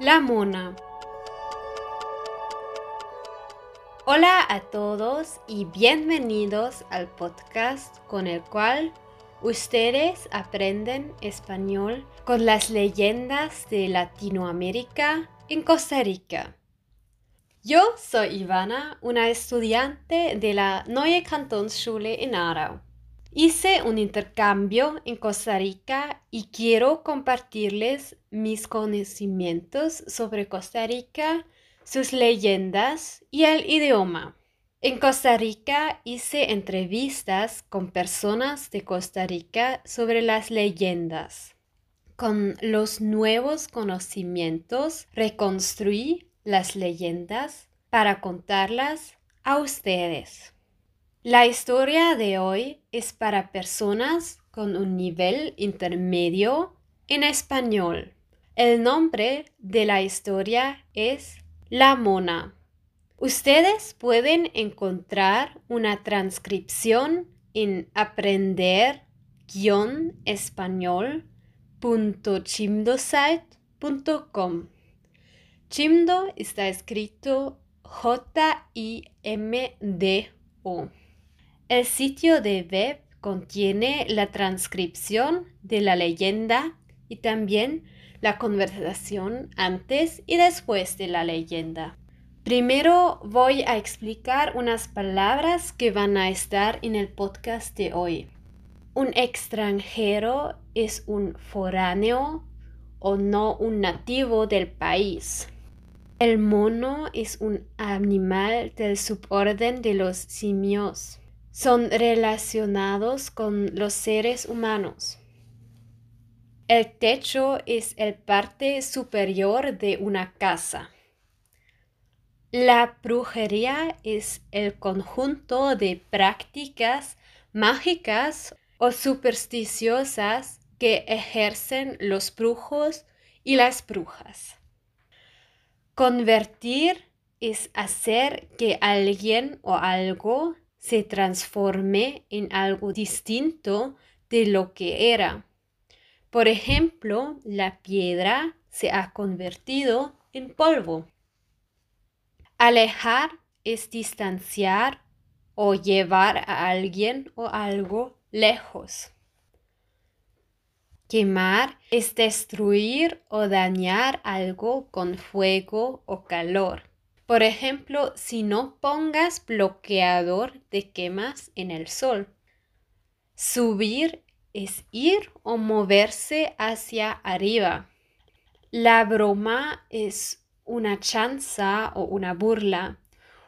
La mona. Hola a todos y bienvenidos al podcast con el cual ustedes aprenden español con las leyendas de Latinoamérica en Costa Rica. Yo soy Ivana, una estudiante de la Neue Kantonsschule en Aarau. Hice un intercambio en Costa Rica y quiero compartirles mis conocimientos sobre Costa Rica, sus leyendas y el idioma. En Costa Rica hice entrevistas con personas de Costa Rica sobre las leyendas. Con los nuevos conocimientos reconstruí las leyendas para contarlas a ustedes. La historia de hoy es para personas con un nivel intermedio en español. El nombre de la historia es La Mona. Ustedes pueden encontrar una transcripción en aprender-español.chimdosite.com. Chimdo está escrito J-I-M-D-O. El sitio de web contiene la transcripción de la leyenda y también la conversación antes y después de la leyenda. Primero voy a explicar unas palabras que van a estar en el podcast de hoy. Un extranjero es un foráneo o no un nativo del país. El mono es un animal del suborden de los simios son relacionados con los seres humanos. El techo es el parte superior de una casa. La brujería es el conjunto de prácticas mágicas o supersticiosas que ejercen los brujos y las brujas. Convertir es hacer que alguien o algo se transforme en algo distinto de lo que era. Por ejemplo, la piedra se ha convertido en polvo. Alejar es distanciar o llevar a alguien o algo lejos. Quemar es destruir o dañar algo con fuego o calor. Por ejemplo, si no pongas bloqueador de quemas en el sol. Subir es ir o moverse hacia arriba. La broma es una chanza o una burla.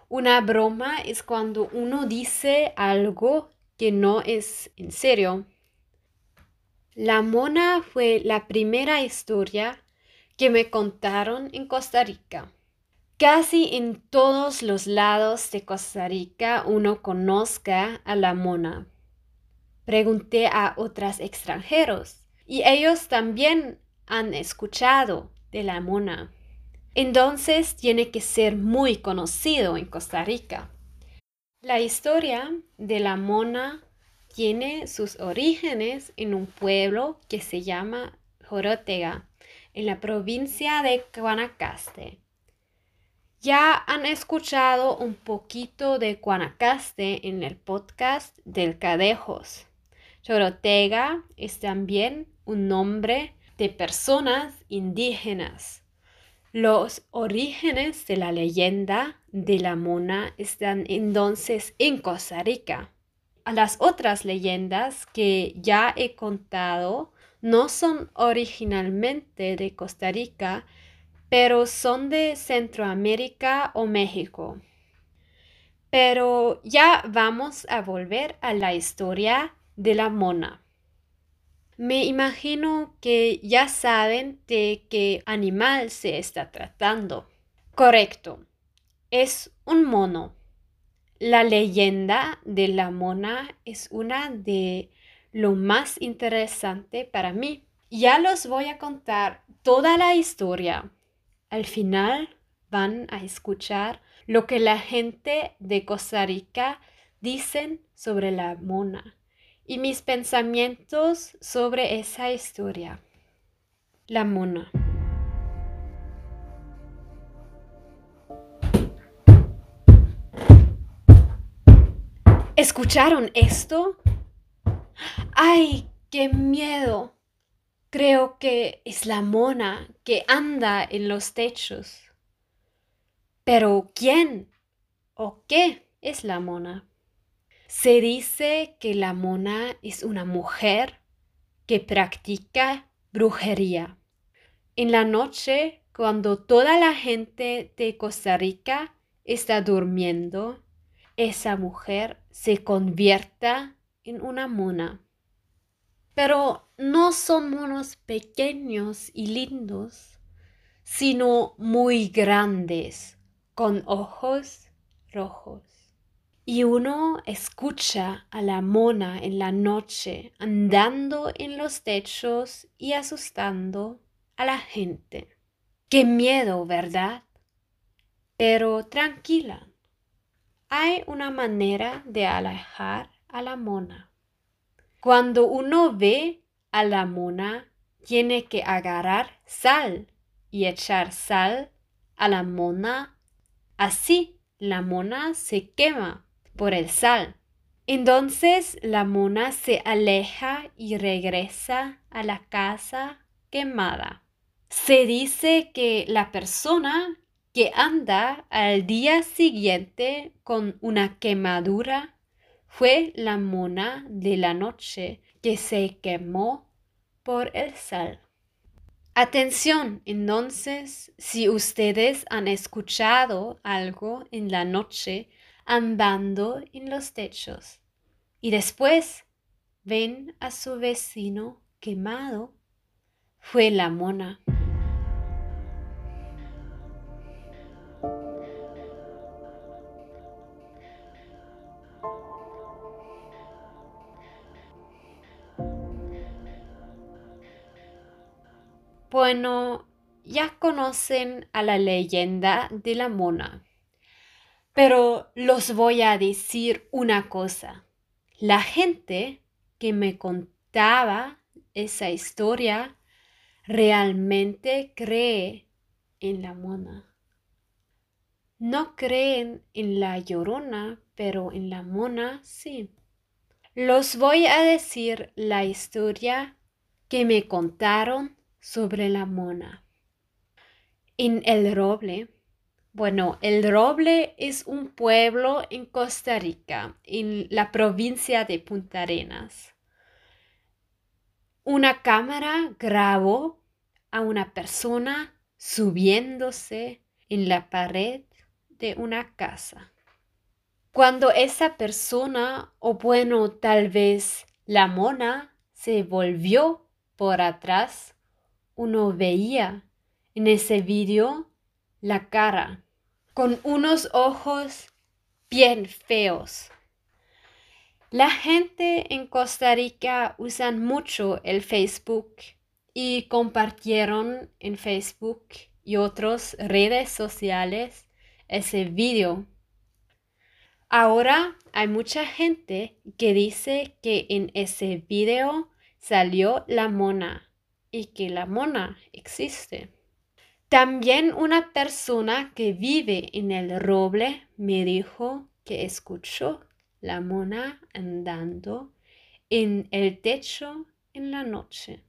Una broma es cuando uno dice algo que no es en serio. La mona fue la primera historia que me contaron en Costa Rica. Casi en todos los lados de Costa Rica uno conozca a la mona. Pregunté a otros extranjeros y ellos también han escuchado de la mona. Entonces tiene que ser muy conocido en Costa Rica. La historia de la mona tiene sus orígenes en un pueblo que se llama Jorotega, en la provincia de Guanacaste. Ya han escuchado un poquito de Guanacaste en el podcast del Cadejos. Chorotega es también un nombre de personas indígenas. Los orígenes de la leyenda de la mona están entonces en Costa Rica. Las otras leyendas que ya he contado no son originalmente de Costa Rica, pero son de Centroamérica o México. Pero ya vamos a volver a la historia de la mona. Me imagino que ya saben de qué animal se está tratando. Correcto, es un mono. La leyenda de la mona es una de lo más interesante para mí. Ya los voy a contar toda la historia al final van a escuchar lo que la gente de Costa Rica dicen sobre la mona y mis pensamientos sobre esa historia. La mona. ¿Escucharon esto? ¡Ay, qué miedo! Creo que es la mona que anda en los techos. Pero ¿quién o qué es la mona? Se dice que la mona es una mujer que practica brujería. En la noche, cuando toda la gente de Costa Rica está durmiendo, esa mujer se convierta en una mona. Pero no son monos pequeños y lindos, sino muy grandes, con ojos rojos. Y uno escucha a la mona en la noche andando en los techos y asustando a la gente. Qué miedo, ¿verdad? Pero tranquila, hay una manera de alejar a la mona. Cuando uno ve a la mona, tiene que agarrar sal y echar sal a la mona. Así la mona se quema por el sal. Entonces la mona se aleja y regresa a la casa quemada. Se dice que la persona que anda al día siguiente con una quemadura fue la mona de la noche que se quemó por el sal. Atención, entonces, si ustedes han escuchado algo en la noche andando en los techos y después ven a su vecino quemado, fue la mona. Bueno, ya conocen a la leyenda de la mona, pero los voy a decir una cosa. La gente que me contaba esa historia realmente cree en la mona. No creen en la llorona, pero en la mona sí. Los voy a decir la historia que me contaron sobre la mona. En el roble, bueno, el roble es un pueblo en Costa Rica, en la provincia de Punta Arenas. Una cámara grabó a una persona subiéndose en la pared de una casa. Cuando esa persona, o bueno, tal vez la mona, se volvió por atrás, uno veía en ese vídeo la cara con unos ojos bien feos. La gente en Costa Rica usan mucho el Facebook y compartieron en Facebook y otras redes sociales ese vídeo. Ahora hay mucha gente que dice que en ese vídeo salió la mona y que la mona existe. También una persona que vive en el roble me dijo que escuchó la mona andando en el techo en la noche.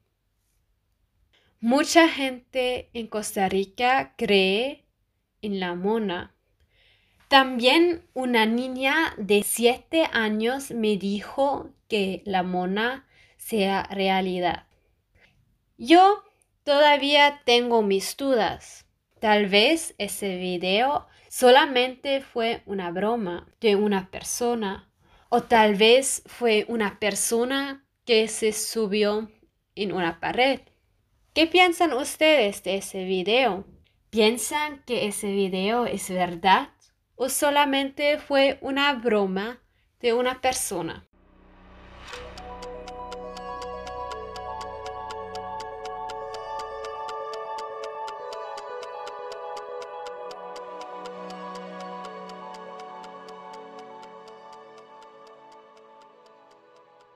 Mucha gente en Costa Rica cree en la mona. También una niña de siete años me dijo que la mona sea realidad. Yo todavía tengo mis dudas. Tal vez ese video solamente fue una broma de una persona o tal vez fue una persona que se subió en una pared. ¿Qué piensan ustedes de ese video? ¿Piensan que ese video es verdad o solamente fue una broma de una persona?